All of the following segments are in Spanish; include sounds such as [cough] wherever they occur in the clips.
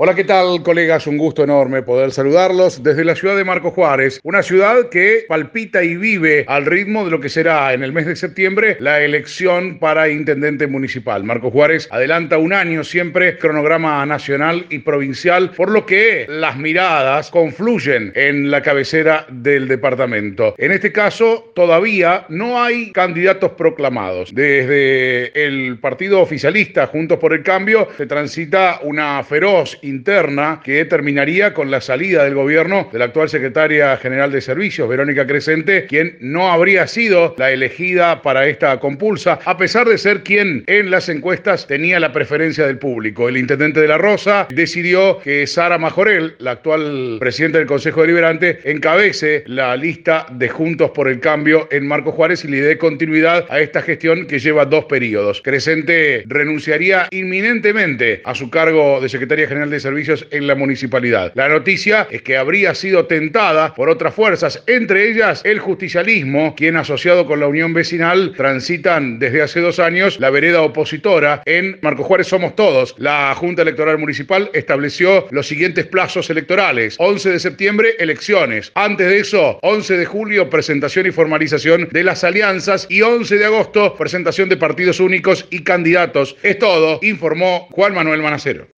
Hola, ¿qué tal, colegas? Un gusto enorme poder saludarlos desde la ciudad de Marco Juárez, una ciudad que palpita y vive al ritmo de lo que será en el mes de septiembre la elección para intendente municipal. Marco Juárez adelanta un año siempre cronograma nacional y provincial, por lo que las miradas confluyen en la cabecera del departamento. En este caso, todavía no hay candidatos proclamados. Desde el partido oficialista Juntos por el Cambio se transita una feroz interna que terminaría con la salida del gobierno de la actual secretaria general de servicios, Verónica Crescente, quien no habría sido la elegida para esta compulsa, a pesar de ser quien en las encuestas tenía la preferencia del público. El intendente de La Rosa decidió que Sara Majorel, la actual presidenta del Consejo Deliberante, encabece la lista de Juntos por el Cambio en Marco Juárez y le dé continuidad a esta gestión que lleva dos periodos. Crescente renunciaría inminentemente a su cargo de secretaria general de Servicios en la municipalidad. La noticia es que habría sido tentada por otras fuerzas, entre ellas el justicialismo, quien asociado con la Unión Vecinal transitan desde hace dos años la vereda opositora en Marco Juárez Somos Todos. La Junta Electoral Municipal estableció los siguientes plazos electorales. 11 de septiembre, elecciones. Antes de eso, 11 de julio, presentación y formalización de las alianzas y 11 de agosto, presentación de partidos únicos y candidatos. Es todo, informó Juan Manuel Manacero.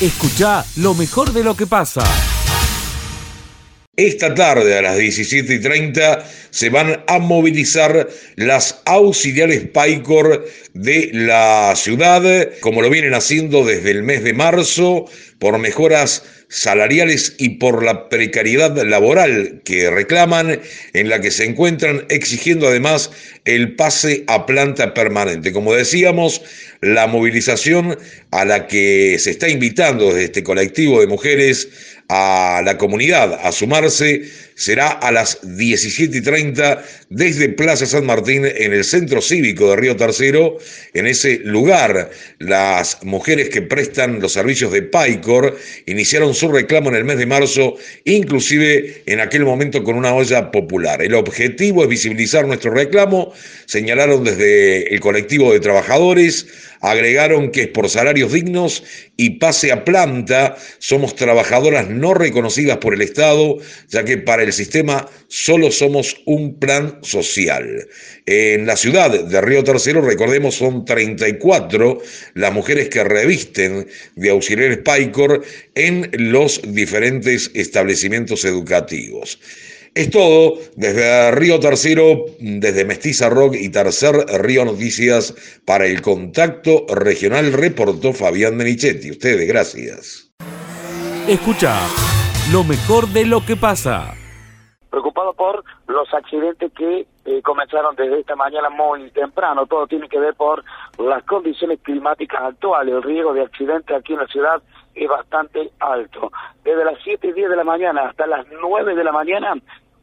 Escucha lo mejor de lo que pasa. Esta tarde a las 17 y 30 se van a movilizar las auxiliares PAICOR de la ciudad, como lo vienen haciendo desde el mes de marzo, por mejoras salariales y por la precariedad laboral que reclaman, en la que se encuentran exigiendo además el pase a planta permanente. Como decíamos, la movilización a la que se está invitando desde este colectivo de mujeres a la comunidad a sumarse será a las 17.30 desde Plaza San Martín en el Centro Cívico de Río Tercero. En ese lugar, las mujeres que prestan los servicios de PAICOR iniciaron su reclamo en el mes de marzo, inclusive en aquel momento con una olla popular. El objetivo es visibilizar nuestro reclamo, señalaron desde el colectivo de trabajadores, agregaron que es por salarios dignos y pase a planta, somos trabajadoras no reconocidas por el Estado, ya que para el sistema solo somos un plan social. En la ciudad de Río Tercero, recordemos, son 34 las mujeres que revisten de auxiliares PAICOR en los diferentes establecimientos educativos. Es todo desde Río Tercero, desde Mestiza Rock y Tercer Río Noticias para el contacto regional, reportó Fabián Menichetti. Ustedes, gracias. Escucha lo mejor de lo que pasa preocupado por los accidentes que eh, comenzaron desde esta mañana muy temprano. Todo tiene que ver por las condiciones climáticas actuales. El riesgo de accidentes aquí en la ciudad es bastante alto. Desde las 7 y 10 de la mañana hasta las 9 de la mañana,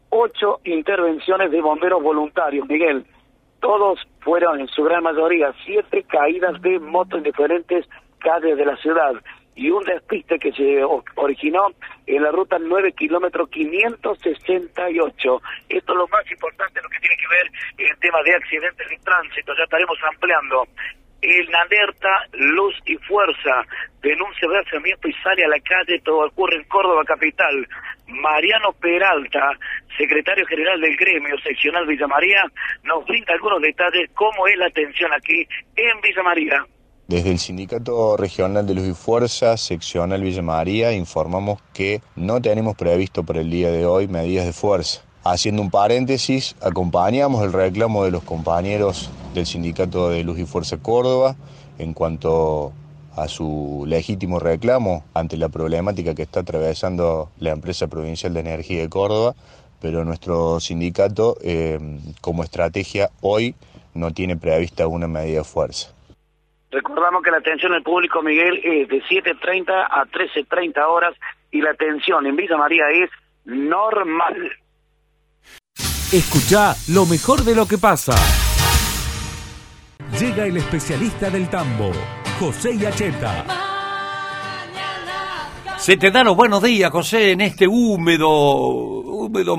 ocho intervenciones de bomberos voluntarios, Miguel. Todos fueron, en su gran mayoría, siete caídas de motos en diferentes calles de la ciudad y un despiste que se originó en la ruta 9 kilómetro 568. Esto es lo más importante, lo que tiene que ver el tema de accidentes de tránsito. Ya estaremos ampliando. El Naderta, Luz y Fuerza denuncia de y sale a la calle. Todo ocurre en Córdoba capital. Mariano Peralta, secretario general del gremio seccional Villa María, nos brinda algunos detalles cómo es la atención aquí en Villa María. Desde el Sindicato Regional de Luz y Fuerza, seccional Villa María, informamos que no tenemos previsto para el día de hoy medidas de fuerza. Haciendo un paréntesis, acompañamos el reclamo de los compañeros del Sindicato de Luz y Fuerza Córdoba en cuanto a su legítimo reclamo ante la problemática que está atravesando la empresa provincial de energía de Córdoba, pero nuestro sindicato eh, como estrategia hoy no tiene prevista una medida de fuerza. Recordamos que la atención del público, Miguel, es de 7.30 a 13.30 horas y la atención en Villa María es normal. Escucha lo mejor de lo que pasa. Llega el especialista del tambo, José Yacheta. Se te dan los buenos días, José, en este húmedo, húmedo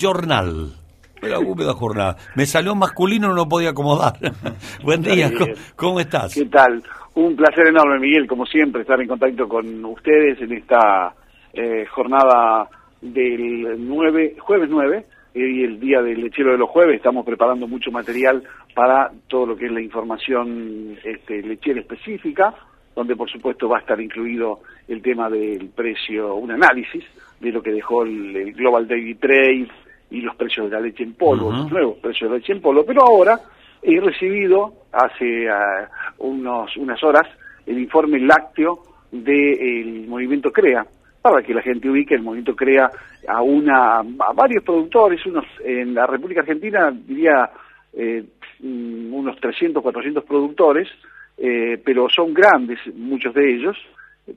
jornal. La húmeda jornada. Me salió masculino, no lo podía acomodar. [laughs] Buen día, ¿cómo, estás? ¿Qué tal? Un placer enorme, Miguel, como siempre, estar en contacto con ustedes en esta eh, jornada del 9, jueves 9 y el día del lechero de los jueves. Estamos preparando mucho material para todo lo que es la información este, lechera específica, donde por supuesto va a estar incluido el tema del precio, un análisis de lo que dejó el, Global Daily Trade y los precios de la leche en polvo, los nuevos precios de la leche en polvo, pero ahora he recibido hace ah, unos, unas horas el informe lácteo del movimiento CREA, para que la gente ubique, el movimiento CREA a, una, a varios productores, unos en la República Argentina diría eh, mm, unos 300, 400 productores, eh, pero son grandes muchos de ellos,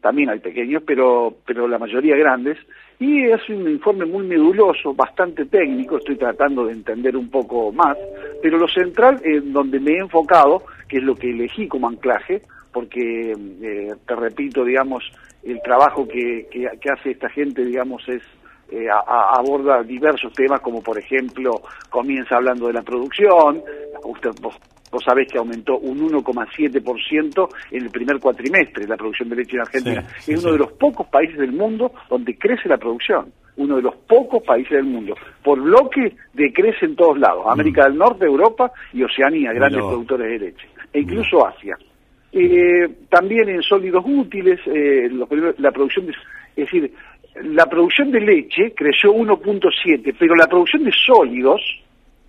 también hay pequeños, pero, pero la mayoría grandes, y es un informe muy meduloso, bastante técnico, estoy tratando de entender un poco más, pero lo central en donde me he enfocado, que es lo que elegí como anclaje, porque, eh, te repito, digamos, el trabajo que, que, hace esta gente, digamos, es eh, aborda diversos temas, como por ejemplo, comienza hablando de la producción, usted, vos, sabés que aumentó un 1,7% en el primer cuatrimestre la producción de leche en Argentina. es uno de los pocos países del mundo donde crece la producción uno de los pocos países del mundo. Por bloque decrece en todos lados, América mm. del Norte, Europa y Oceanía, grandes productores de leche, e incluso Asia. Eh, también en sólidos útiles, eh, la producción, de, es decir, la producción de leche creció 1.7, pero la producción de sólidos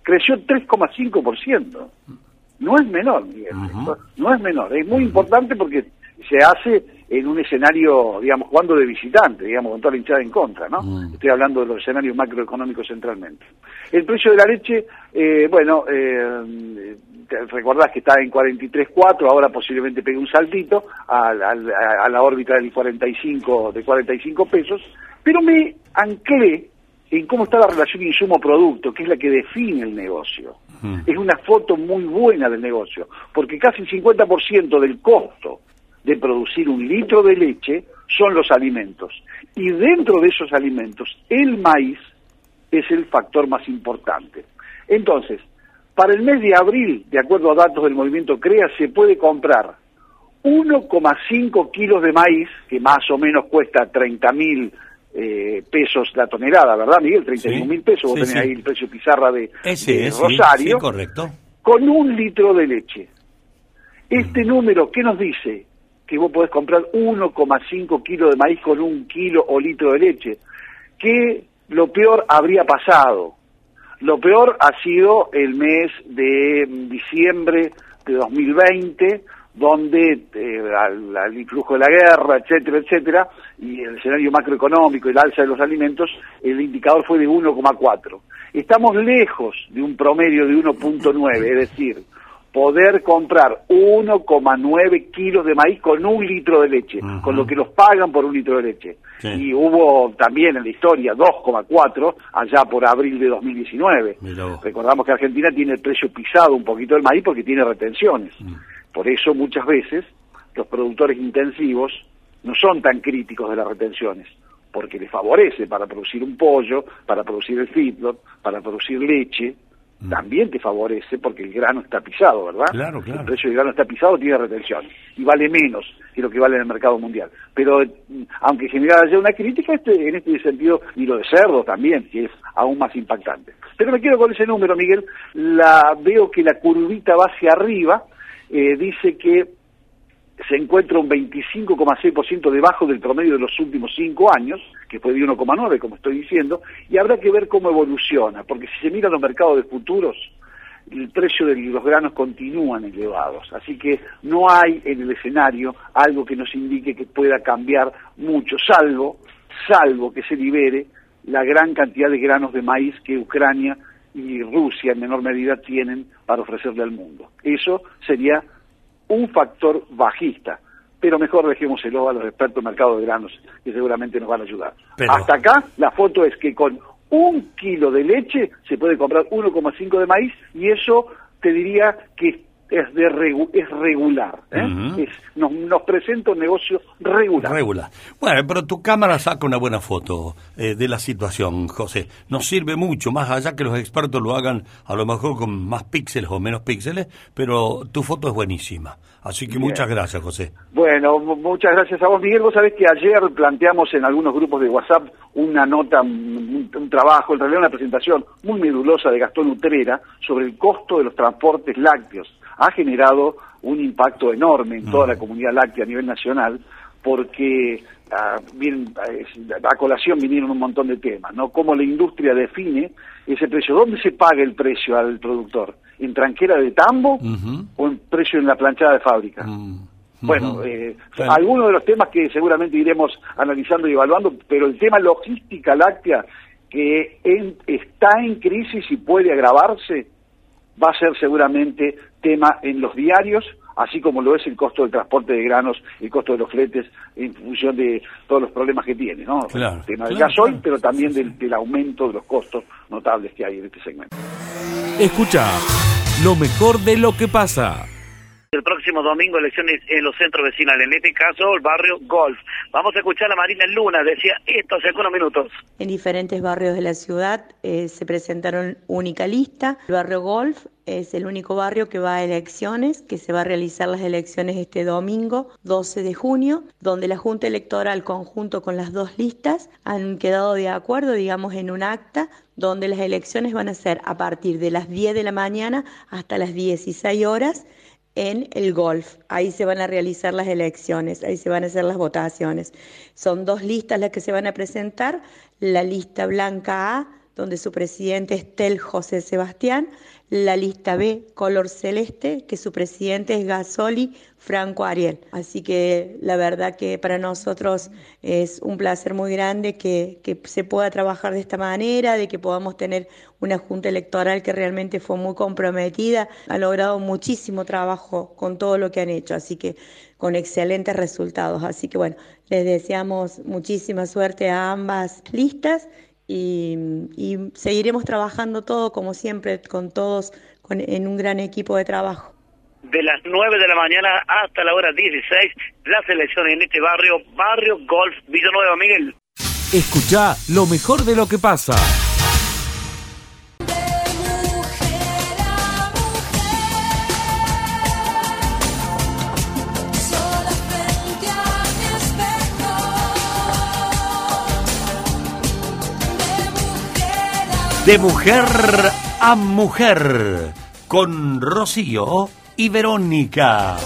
creció 3,5%. No es menor, no es menor, es muy importante porque se hace en un escenario, digamos, jugando de visitante, digamos, con toda la hinchada en contra, ¿no? Estoy hablando de los escenarios macroeconómicos centralmente. El precio de la leche, eh, bueno, eh, recordás que está en 43.4, ahora posiblemente pegue un saltito a, la órbita del 45, de 45 pesos, pero me anclé en cómo está la relación insumo-producto, que es la que define el negocio. Es una foto muy buena del negocio, porque casi el 50% del costo de producir un litro de leche son los alimentos. Y dentro de esos alimentos, el maíz es el factor más importante. Entonces, para el mes de abril, de acuerdo a datos del movimiento CREA, se puede comprar 1,5 kilos de maíz, que más o menos cuesta 30 mil eh, pesos la tonelada, ¿verdad, Miguel? 31 mil pesos, vos tenés ahí el precio pizarra de, Rosario, correcto. con un litro de leche. Este mm. número, ¿qué nos dice? Que vos podés comprar 1,5 kilos de maíz con un kilo o litro de leche. Que lo peor habría pasado lo peor ha sido el mes de diciembre de 2020, donde eh, al, influjo de la guerra, etcétera, etcétera, y el escenario macroeconómico el alza de los alimentos, el indicador fue de 1,4. Estamos lejos de un promedio de 1,9, es decir, poder comprar 1,9 kilos de maíz con un litro de leche, con lo que los pagan por un litro de leche. Y hubo también en la historia 2,4 allá por abril de 2019. Recordamos que Argentina tiene el precio pisado un poquito del maíz porque tiene retenciones. Mm. Por eso muchas veces los productores intensivos no son tan críticos de las retenciones porque les favorece para producir un pollo, para producir el feedlot, para producir leche, Mm. también te favorece porque el grano está pisado, ¿verdad? Claro, claro. El precio del grano está pisado, tiene retención y vale menos que lo que vale en el mercado mundial. Pero mm, aunque generara ya una crítica este, en este sentido, y lo de cerdo también, que es aún más impactante. Pero me quiero con ese número, Miguel, la veo que la curvita va hacia arriba, eh, dice que se encuentra un 25,6% debajo del promedio de los últimos cinco años, que fue de 1,9, como estoy diciendo, y habrá que ver cómo evoluciona, porque si se miran los mercados de futuros, el precio de los granos continúan elevados, así que no hay en el escenario algo que nos indique que pueda cambiar mucho, salvo, salvo que se libere la gran cantidad de granos de maíz que Ucrania y Rusia en menor medida tienen para ofrecerle al mundo. Eso sería un factor bajista, pero mejor dejémoselo a los expertos en mercado de granos, que seguramente nos van a ayudar. Hasta acá la foto es que con un kilo de leche se puede comprar 1,5 de maíz y eso te diría que es, de es regular. ¿eh? nos, nos, presenta un negocio regular. Regular. Bueno, pero tu cámara saca una buena foto eh, de la situación, José. Nos sirve mucho, más allá que los expertos lo hagan a lo mejor con más píxeles o menos píxeles, pero tu foto es buenísima. Así que muchas gracias, José. Bueno, muchas gracias a vos, Miguel. Vos sabés que ayer planteamos en algunos grupos de WhatsApp una nota, un, trabajo, en realidad una presentación muy medulosa de Gastón Utrera sobre el costo de los transportes lácteos ha generado un impacto enorme en toda la comunidad láctea a nivel nacional porque ah, a, colación vinieron un montón de temas, ¿no? Cómo la industria define ese precio. ¿Dónde se paga el precio al productor? ¿En tranquera de tambo o en precio en la planchada de fábrica? Mm. Bueno, eh, algunos de los temas que seguramente iremos analizando y evaluando, pero el tema logística láctea que está en crisis y puede agravarse, va a ser seguramente tema en los diarios, así como lo es el costo del transporte de granos, el costo de los fletes, en función de todos los problemas que tiene, ¿no? el tema del gasoil, pero también del, del, aumento de los costos notables que hay en este segmento. Escucha lo mejor de lo que pasa. El próximo domingo elecciones en los centros vecinales, en este caso el barrio Golf. Vamos a escuchar a Marina Luna, decía esto hace algunos minutos. En diferentes barrios de la ciudad eh, se presentaron única lista. El barrio Golf es el único barrio que va a elecciones, que se va a realizar las elecciones este domingo 12 de junio, donde la Junta Electoral conjunto con las dos listas han quedado de acuerdo, digamos, en un acta donde las elecciones van a ser a partir de las 10 de la mañana hasta las 16 horas en el golf. Ahí se van a realizar las elecciones, ahí se van a hacer las votaciones. Son dos listas las que se van a presentar. La lista blanca A, donde su presidente es Tel José Sebastián, la lista B, color celeste, que su presidente es Gasoli Franco Ariel. Así que la verdad que para nosotros es un placer muy grande que, que, se pueda trabajar de esta manera, de que podamos tener una junta electoral que realmente fue muy comprometida, ha logrado muchísimo trabajo con todo lo que han hecho, así que con excelentes resultados. Así que bueno, les deseamos muchísima suerte a ambas listas y, seguiremos trabajando todo como siempre con todos en un gran equipo de trabajo. De las 9 de la mañana hasta la hora 16, las elecciones en este barrio, Barrio Golf Villanueva, Miguel. Escucha lo mejor de lo que pasa. De mujer a mujer con Rocío y Verónica.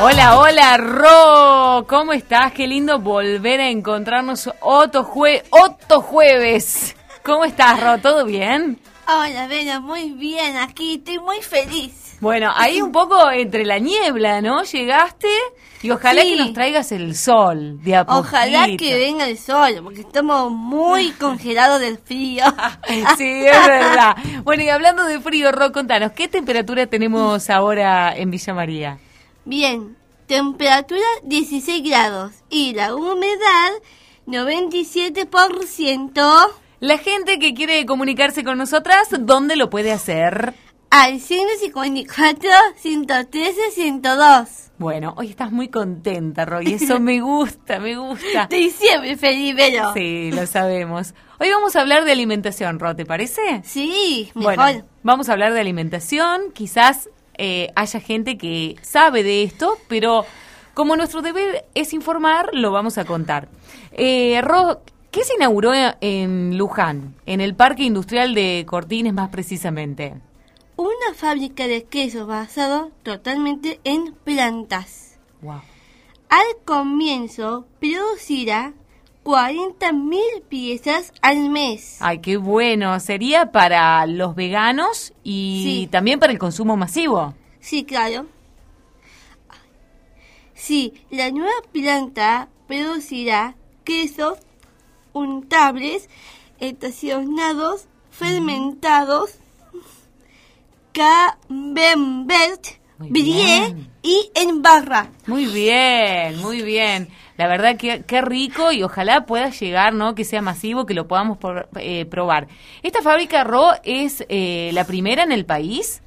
Hola, hola, Ro, ¿cómo estás? Qué lindo volver a encontrarnos otro, jue otro jueves. ¿Cómo estás, Ro? ¿Todo bien? Hola, Vero, muy bien, aquí estoy muy feliz. Bueno, ahí un poco entre la niebla, ¿no? Llegaste y ojalá que nos traigas el sol de a Ojalá que venga el sol, porque estamos muy [laughs] congelados del frío. [laughs] sí, es verdad. Bueno, y hablando de frío, Ro, contanos, ¿qué temperatura tenemos ahora en Villa María? Bien, temperatura 16 grados y la humedad 97%. La gente que quiere comunicarse con nosotras, ¿dónde lo puede hacer? Al 154, 113, 102. Bueno, hoy estás muy contenta, Roy. Eso me [laughs] gusta, me gusta. Estoy siempre feliz, pero... Sí, lo sabemos. Hoy vamos a hablar de alimentación, Ro, ¿te parece? Sí, mejor. Bueno, vamos a hablar de alimentación. Quizás eh, haya gente que sabe de esto, pero como nuestro deber es informar, lo vamos a contar. Eh, ¿qué se inauguró en Luján, en el Parque Industrial de Cortines más precisamente? Una fábrica de queso basado totalmente en plantas. Wow. Al comienzo producirá 40 mil piezas al mes. Ay, qué bueno. Sería para los veganos y también para el consumo masivo. Sí, claro. Sí, la nueva planta producirá quesos untables estacionados fermentados, camembert, brie y en barra. Muy bien, muy bien. La verdad que qué rico y ojalá pueda llegar, ¿no? Que sea masivo, que lo podamos por- eh, probar. ¿Esta fábrica RO es eh, la primera en el país?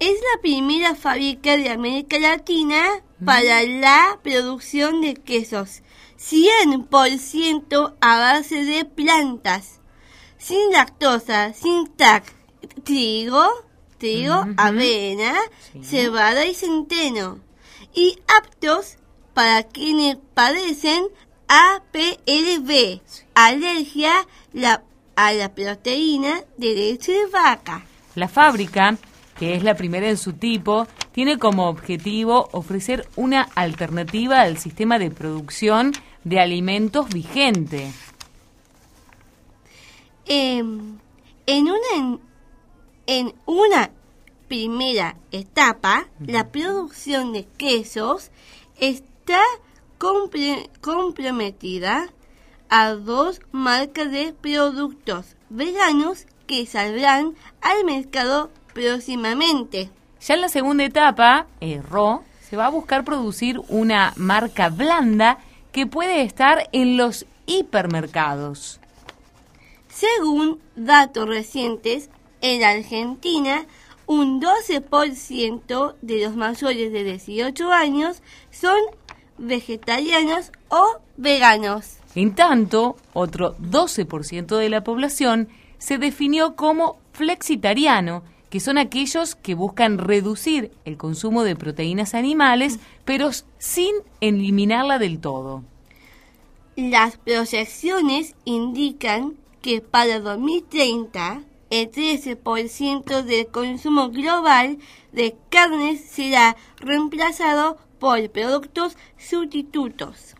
Es la primera fábrica de América Latina para la producción de quesos. 100% a base de plantas. Sin lactosa, sin tac, trigo, trigo, avena, cebada y centeno. Y aptos para quienes padecen APLB, alergia a la proteína de leche de vaca. La fábrica, que es la primera en su tipo, tiene como objetivo ofrecer una alternativa al sistema de producción de alimentos vigente. Em, en una en, en una primera etapa, la producción de quesos está comprometida a dos marcas de productos veganos que saldrán al mercado próximamente. Ya en la segunda etapa, eh, RO, se va a buscar producir una marca blanda que puede estar en los hipermercados. Según datos recientes, en Argentina, un 12% de los mayores de 18 años son vegetarianos o veganos. En tanto, otro 12% de la población se definió como flexitariano, que son aquellos que buscan reducir el consumo de proteínas animales, pero sin eliminarla del todo. Las proyecciones indican que para 2030 el 13% del consumo global de carnes será reemplazado por productos sustitutos.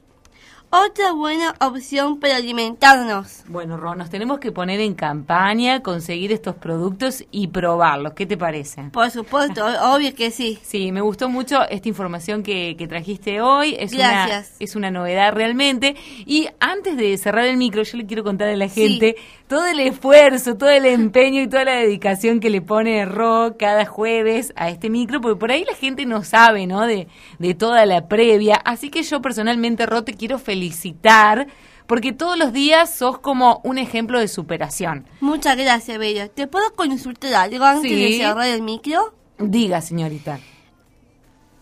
Otra buena opción para alimentarnos. Bueno, Ron, nos tenemos que poner en campaña, conseguir estos productos y probarlos. ¿Qué te parece? Por supuesto, obvio que sí. Sí, me gustó mucho esta información que, que trajiste hoy. Es Gracias. Una, es una novedad realmente. Y antes de cerrar el micro, yo le quiero contar a la gente todo el esfuerzo, todo el empeño y toda la dedicación que le pone Ro cada jueves a este micro, porque por ahí la gente no sabe, ¿no? De, de toda la previa. Así que yo personalmente, Ro, te quiero felicitar. Porque todos los días sos como un ejemplo de superación. Muchas gracias, Bello. ¿Te puedo consultar algo antes Sí. de cerrar el micro? Diga, señorita.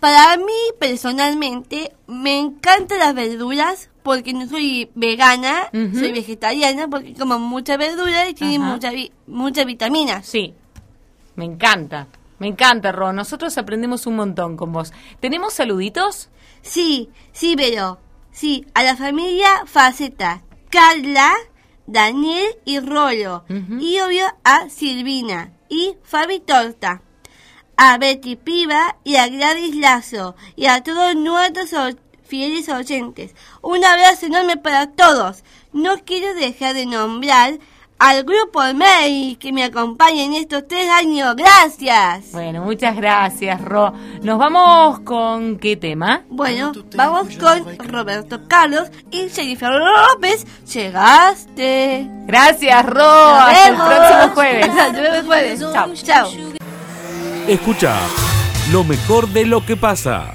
Para mí, personalmente, me encantan las verduras porque no soy vegana, soy vegetariana porque como mucha verdura y tiene Ajá. mucha vi- muchas vitaminas. Sí, me encanta. Me encanta, Ro. Nosotros aprendemos un montón con vos. ¿Tenemos saluditos? Sí, sí, pero sí, a la familia Faceta, Carla, Daniel y Rolo, y obvio a Silvina y Fabi Torta, a Betty Piva y a Gladys Lazo, y a todos nuestros fieles oyentes. Un abrazo enorme para todos. No quiero dejar de nombrar al grupo May que me acompaña en estos tres años. Gracias. Bueno, muchas gracias, Ro. ¿Nos vamos con qué tema? Bueno, vamos con Roberto Carlos y Jennifer López. Llegaste. Gracias, Ro. Nos Hasta el próximo [laughs] jueves. Hasta el jueves. Chao. Chao. Escucha lo mejor de lo que pasa.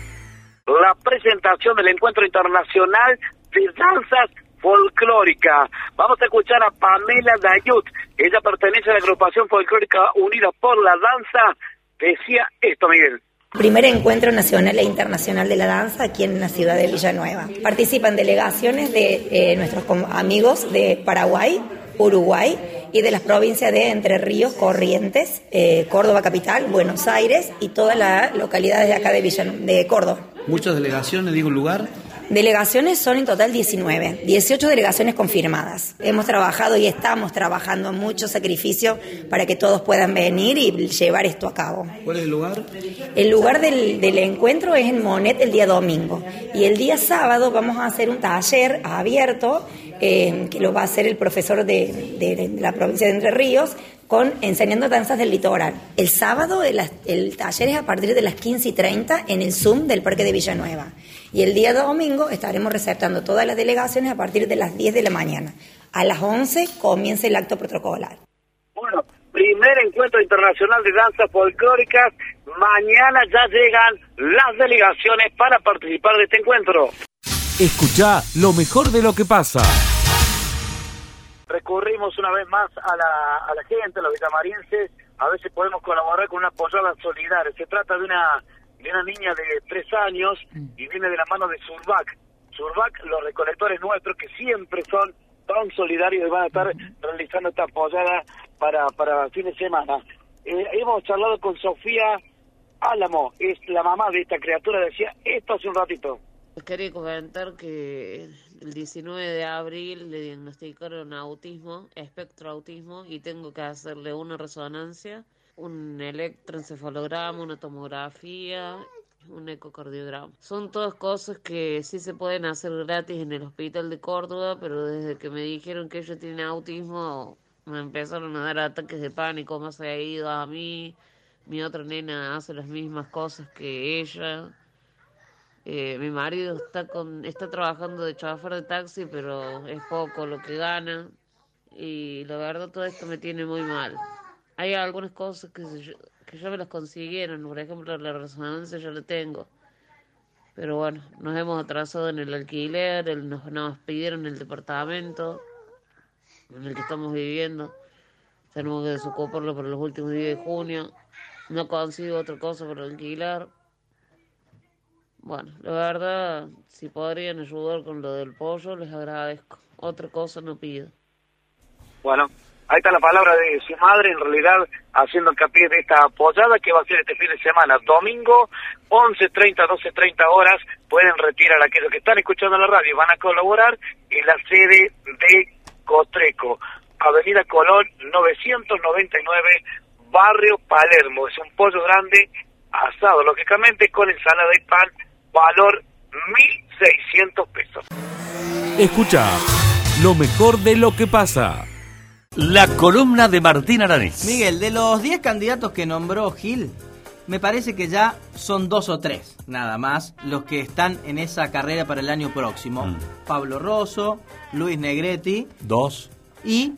la presentación del Encuentro Internacional de Danzas Folclóricas. Vamos a escuchar a Pamela Dayut. Ella pertenece a la agrupación folclórica Unida por la Danza. Decía esto, Miguel. Primer encuentro nacional e internacional de la danza aquí en la ciudad de Villanueva. Participan delegaciones de eh, nuestros com- amigos de Paraguay, Uruguay y de las provincias de Entre Ríos, Corrientes, eh, Córdoba capital, Buenos Aires y todas las localidades de acá de, Villan- de Córdoba. Muchas delegaciones, digo lugar. Delegaciones son en total 19, 18 delegaciones confirmadas. Hemos trabajado y estamos trabajando mucho sacrificio para que todos puedan venir y llevar esto a cabo. ¿Cuál es el lugar? El lugar del, del encuentro es en Monet el día domingo y el día sábado vamos a hacer un taller abierto eh, que lo va a hacer el profesor de, de- de la provincia de Entre Ríos con enseñando danzas del litoral. El sábado el, el taller es a partir de las 15 y 30 en el Zoom del Parque de Villanueva. Y el día domingo estaremos receptando todas las delegaciones a partir de las 10 de la mañana. A las 11 comienza el acto protocolar. Bueno, primer encuentro internacional de danzas folclóricas. Mañana ya llegan las delegaciones para participar de este encuentro. Escucha lo mejor de lo que pasa. Recurrimos una vez más a la, a la gente, a los vitamarienses, a ver si podemos colaborar con una posada solidaria. Se trata de una, de una niña de tres años y viene de la mano de Surbac. Surbac, los recolectores nuestros que siempre son tan solidarios y van a estar realizando esta posada para, para fin de semana. Eh, hemos charlado con Sofía Álamo, es la mamá de esta criatura, decía esto hace un ratito. Quería comentar que el 19 de abril le diagnosticaron autismo, espectro autismo, y tengo que hacerle una resonancia, un electroencefalograma, una tomografía, un ecocardiograma. Son todas cosas que sí se pueden hacer gratis en el hospital de Córdoba, pero desde que me dijeron que ella tiene autismo, me empezaron a dar ataques de pánico, más ha ido a mí. Mi otra nena hace las mismas cosas que ella. Eh, mi marido está con está trabajando de chofer de taxi, pero es poco lo que gana. Y la verdad todo esto me tiene muy mal. Hay algunas cosas que, se- que ya me las consiguieron, por ejemplo la resonancia ya la tengo. Pero bueno, nos hemos atrasado en el alquiler, nos, nos pidieron el departamento en el que estamos viviendo. Tenemos que desocuparlo para los últimos días de junio. No consigo otra cosa para alquilar. Bueno, la verdad, si podrían ayudar con lo del pollo, les agradezco. Otra cosa no pido. Bueno, ahí está la palabra de su madre, en realidad haciendo hincapié de esta apoyada que va a ser este fin de semana, domingo, 11.30, 12.30 horas, pueden retirar a aquellos que están escuchando la radio van a colaborar en la sede de Cotreco, Avenida Colón 999, Barrio Palermo. Es un pollo grande, asado, lógicamente, con ensalada y pan, valor 1.600 pesos. Escucha lo mejor de lo que pasa. La columna de Martín Aranés. Miguel, de los 10 candidatos que nombró Gil, me parece que ya son dos o tres, nada más, los que están en esa carrera para el año próximo. Mm. Pablo Rosso, Luis Negretti Dos. y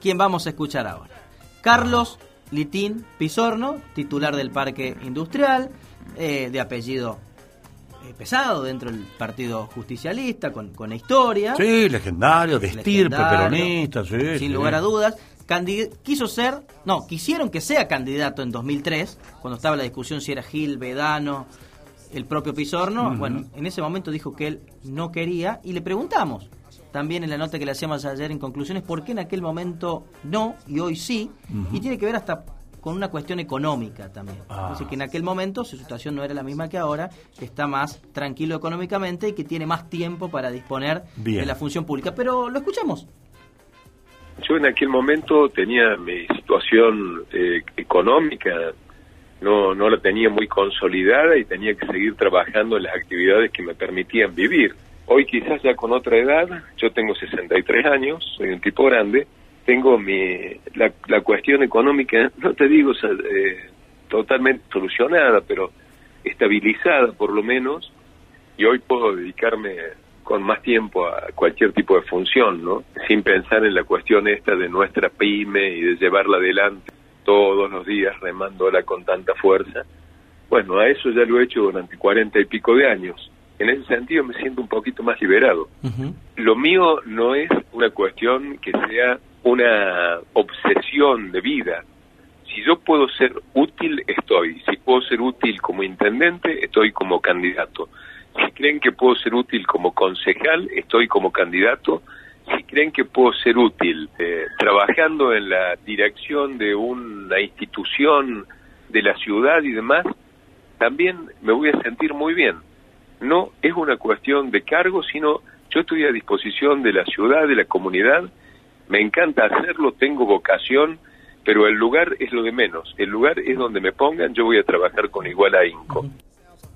quien vamos a escuchar ahora. Carlos Litín Pisorno, titular del Parque Industrial, eh, de apellido pesado dentro del Partido Justicialista, con, con historia. Sí, legendario, de estirpe, peronista, sí. sin sí. lugar a dudas. Quiso ser, no, quisieron que sea candidato en 2003, cuando estaba la discusión si era Gil, Vedano, el propio Pisorno. Bueno, en ese momento dijo que él no quería y le preguntamos, también en la nota que le hacíamos ayer en conclusiones, por qué en aquel momento no y hoy sí, y tiene que ver hasta con una cuestión económica también. Ah. Decir, que en aquel momento su situación no era la misma que ahora, que está más tranquilo económicamente y que tiene más tiempo para disponer Bien. de la función pública. Pero lo escuchamos. Yo en aquel momento tenía mi situación eh, económica, no, no la tenía muy consolidada y tenía que seguir trabajando en las actividades que me permitían vivir. Hoy quizás ya con otra edad, yo tengo 63 años, soy un tipo grande, tengo mi, la, la cuestión económica, no te digo o sea, eh, totalmente solucionada, pero estabilizada por lo menos, y hoy puedo dedicarme con más tiempo a cualquier tipo de función, ¿no? Sin pensar en la cuestión esta de nuestra pyme y de llevarla adelante todos los días remándola con tanta fuerza. Bueno, a eso ya lo he hecho durante cuarenta y pico de años. En ese sentido me siento un poquito más liberado. Lo mío no es una cuestión que sea una obsesión de vida. Si yo puedo ser útil, estoy. Si puedo ser útil como intendente, estoy como candidato. Si creen que puedo ser útil como concejal, estoy como candidato. Si creen que puedo ser útil eh, trabajando en la dirección de una institución de la ciudad y demás, también me voy a sentir muy bien. No es una cuestión de cargo, sino yo estoy a disposición de la ciudad, de la comunidad. Me encanta hacerlo, tengo vocación, pero el lugar es lo de menos. El lugar es donde me pongan, yo voy a trabajar con igual ahínco.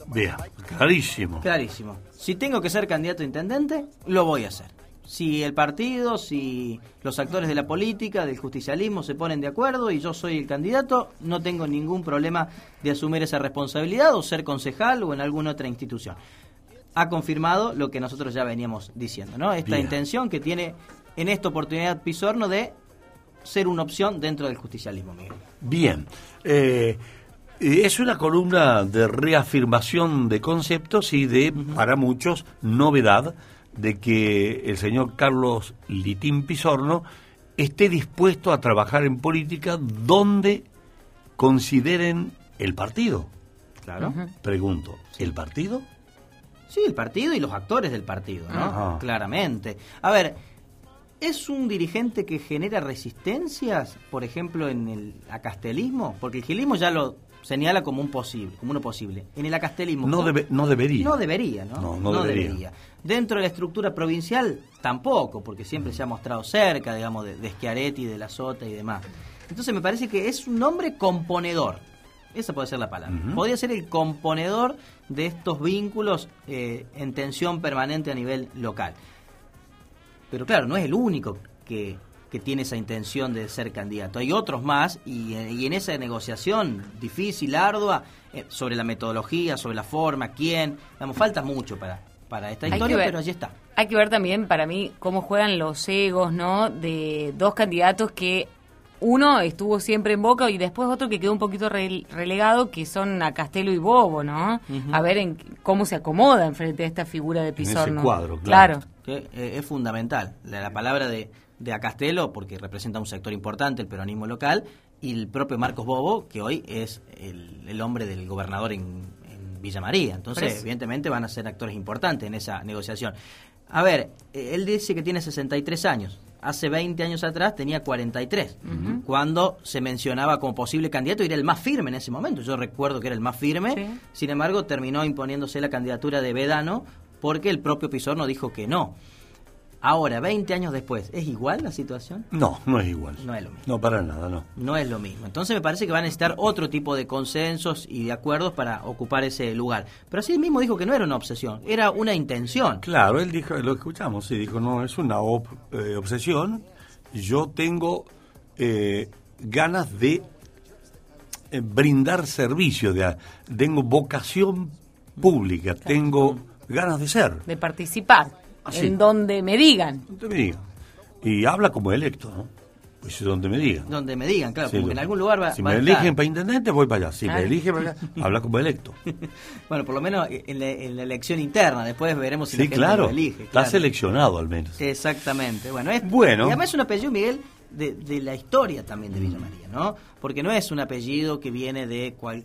Bien, clarísimo. Clarísimo. Si tengo que ser candidato a intendente, lo voy a hacer. Si el partido, si los actores de la política, del justicialismo se ponen de acuerdo y yo soy el candidato, no tengo ningún problema de asumir esa responsabilidad o ser concejal o en alguna otra institución. Ha confirmado lo que nosotros ya veníamos diciendo, ¿no? Esta Bien. intención que tiene en esta oportunidad Pisorno de ser una opción dentro del justicialismo, Miguel. Bien. Eh, es una columna de reafirmación de conceptos y de, para muchos, novedad de que el señor Carlos Litín Pisorno esté dispuesto a trabajar en política donde consideren el partido. Claro. Pregunto, ¿el partido? Sí, el partido y los actores del partido, ¿no? Ajá. Claramente. A ver, ¿es un dirigente que genera resistencias, por ejemplo, en el acastelismo? Porque el gilismo ya lo señala como un posible, como uno posible. En el acastelismo No, debe- no debería. no debería, ¿no? No, no debería. Dentro de la estructura provincial tampoco, porque siempre se ha mostrado cerca, digamos, de, de Schiaretti, de la Sota y demás. Entonces me parece que es un hombre componedor. Esa puede ser la palabra. Podría ser el componedor de estos vínculos eh, en tensión permanente a nivel local. Pero claro, no es el único que, que tiene esa intención de ser candidato. Hay otros más y, eh, y en esa negociación difícil, ardua, eh, sobre la metodología, sobre la forma, quién, digamos, falta mucho para, para esta Hay historia, ver. pero allí está. Hay que ver también, para mí, cómo juegan los egos, ¿no? De dos candidatos que uno estuvo siempre en boca y después otro que quedó un poquito re- relegado, que son a Castelo y Bobo, ¿no? A ver en cómo se acomodan frente a esta figura de Pizorno. cuadro, claro. Que eh, es fundamental. La, la palabra de, de Acastelo, porque representa un sector importante, el peronismo local, y el propio Marcos Bobo, que hoy es el, el hombre del gobernador en, en Villa María. Entonces, evidentemente van a ser actores importantes en esa negociación. A ver, eh, él dice que tiene 63 años. Hace 20 años atrás tenía 43, Ujú. cuando se mencionaba como posible candidato y era el más firme en ese momento. Yo recuerdo que era el más firme, Sí. sin embargo terminó imponiéndose la candidatura de Vedano porque el propio Pizorno dijo que no. Ahora, 20 años después, ¿es igual la situación? No, no es igual. No es lo mismo. No, para nada, no. No es lo mismo. Entonces me parece que va a necesitar otro tipo de consensos y de acuerdos para ocupar ese lugar. Pero así mismo dijo que no era una obsesión, era una intención. Claro, él dijo, lo escuchamos, sí, dijo, no, es una ob- eh, obsesión. Yo tengo eh, ganas de eh, brindar servicio, de, tengo vocación pública, tengo ganas de ser. De participar. Ah. En donde me digan. Donde me digan. Y habla como electo, ¿no? Pues donde me digan. Donde me digan, claro, Sí, como que en algún lugar va, si va me a eligen para intendente, voy para allá. Si Claro. me eligen para allá, [laughs] habla como electo. [laughs] Bueno, por lo menos en la, en la elección interna, después veremos si la Sí, gente claro. lo elige. Está claro. seleccionado al menos. Exactamente. Bueno, es, Bueno. Y además es un apellido, Miguel, de, de la historia también de Villa María, ¿no? Porque no es un apellido que viene de, cual,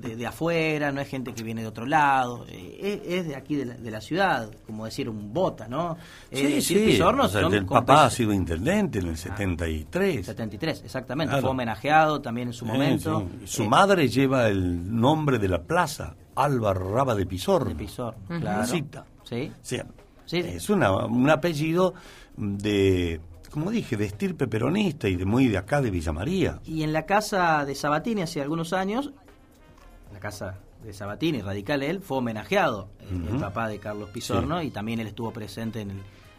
de, de afuera, no es gente que viene de otro lado, eh, es, es de aquí de la, de la ciudad, como decir un bota, ¿no? Eh, Sí, decir sí. Pizorno o sea, el papá ha sido intendente en el 73. 73, exactamente. Claro. Fue homenajeado también en su momento. sí. Su Eh, madre lleva el nombre de la plaza, Alba Raba de Pizorno. De Pizorno, Ujú. claro. Cita. Sí. Sí. Es una, un apellido de, como dije, de estirpe peronista y de muy de acá de Villa María. Y en la casa de Sabatini hace algunos años, la casa de Sabatini, radical él, fue homenajeado el papá de Carlos Pizorno y también él estuvo presente en el,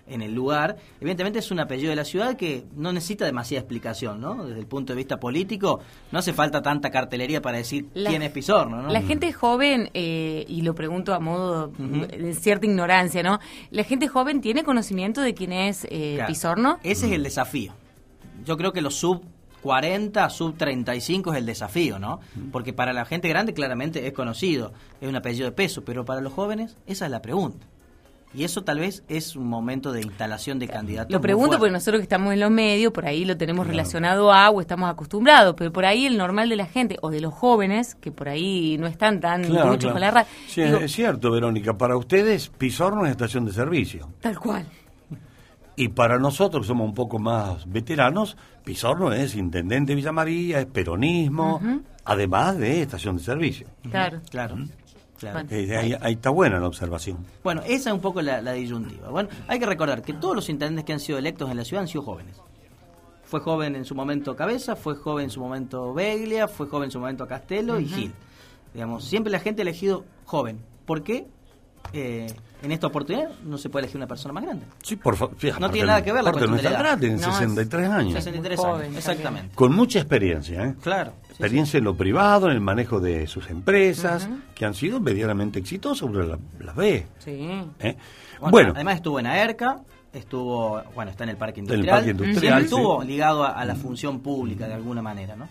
en el lugar. Evidentemente es un apellido de la ciudad que no necesita demasiada explicación, ¿no? Desde el punto de vista político, no hace falta tanta cartelería para decir La- quién es Pizorno, ¿no? La gente joven, eh, y lo pregunto a modo de cierta ignorancia, ¿no? La gente joven tiene conocimiento de quién es eh, Claro. Pizorno. Ese es el desafío. Yo creo que los sub 40, sub 35 es el desafío, ¿no? Porque para la gente grande claramente es conocido, es un apellido de peso, pero para los jóvenes esa es la pregunta. Y eso tal vez es un momento de instalación de candidatos. Lo pregunto porque nosotros que estamos en los medios, por ahí lo tenemos relacionado a o estamos acostumbrados, pero por ahí el normal de la gente o de los jóvenes, que por ahí no están tan Claro, con la radio, Sí, digo, es cierto, Verónica. Para ustedes, Pizorno es estación de servicio. tal cual. Y para nosotros, que somos un poco más veteranos, Pizorno es intendente de Villa María, es peronismo, además de estación de servicio. Claro. Claro. claro. Eh, ahí, ahí está buena la observación. Bueno, esa es un poco la, la disyuntiva. Bueno, hay que recordar que todos los intendentes que han sido electos en la ciudad han sido jóvenes. Fue joven en su momento Cabeza, fue joven en su momento Beglia, fue joven en su momento Castelo y. Gil. Digamos, siempre la gente ha elegido joven. ¿Por qué? eh, en esta oportunidad no se puede elegir una persona más grande. Sí, por favor. No tiene nada que ver la cuestión no de la está edad. grande, en No, es 63 años. 63 Muy años, joven exactamente. Con mucha experiencia, ¿eh? Claro. Experiencia en lo privado, en el manejo de sus empresas, que han sido medianamente exitosas, uno la- las ve. Sí. ¿eh? Bueno, Bueno, además estuvo en AERCA, estuvo, bueno, está en el parque el industrial. parque industrial, estuvo sí. ligado a, a la función pública de alguna manera, ¿no?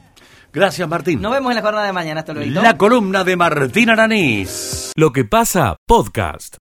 gracias Martín. Nos vemos en la jornada de mañana, hasta luego. La columna de Martín Aranís. Lo que pasa, podcast.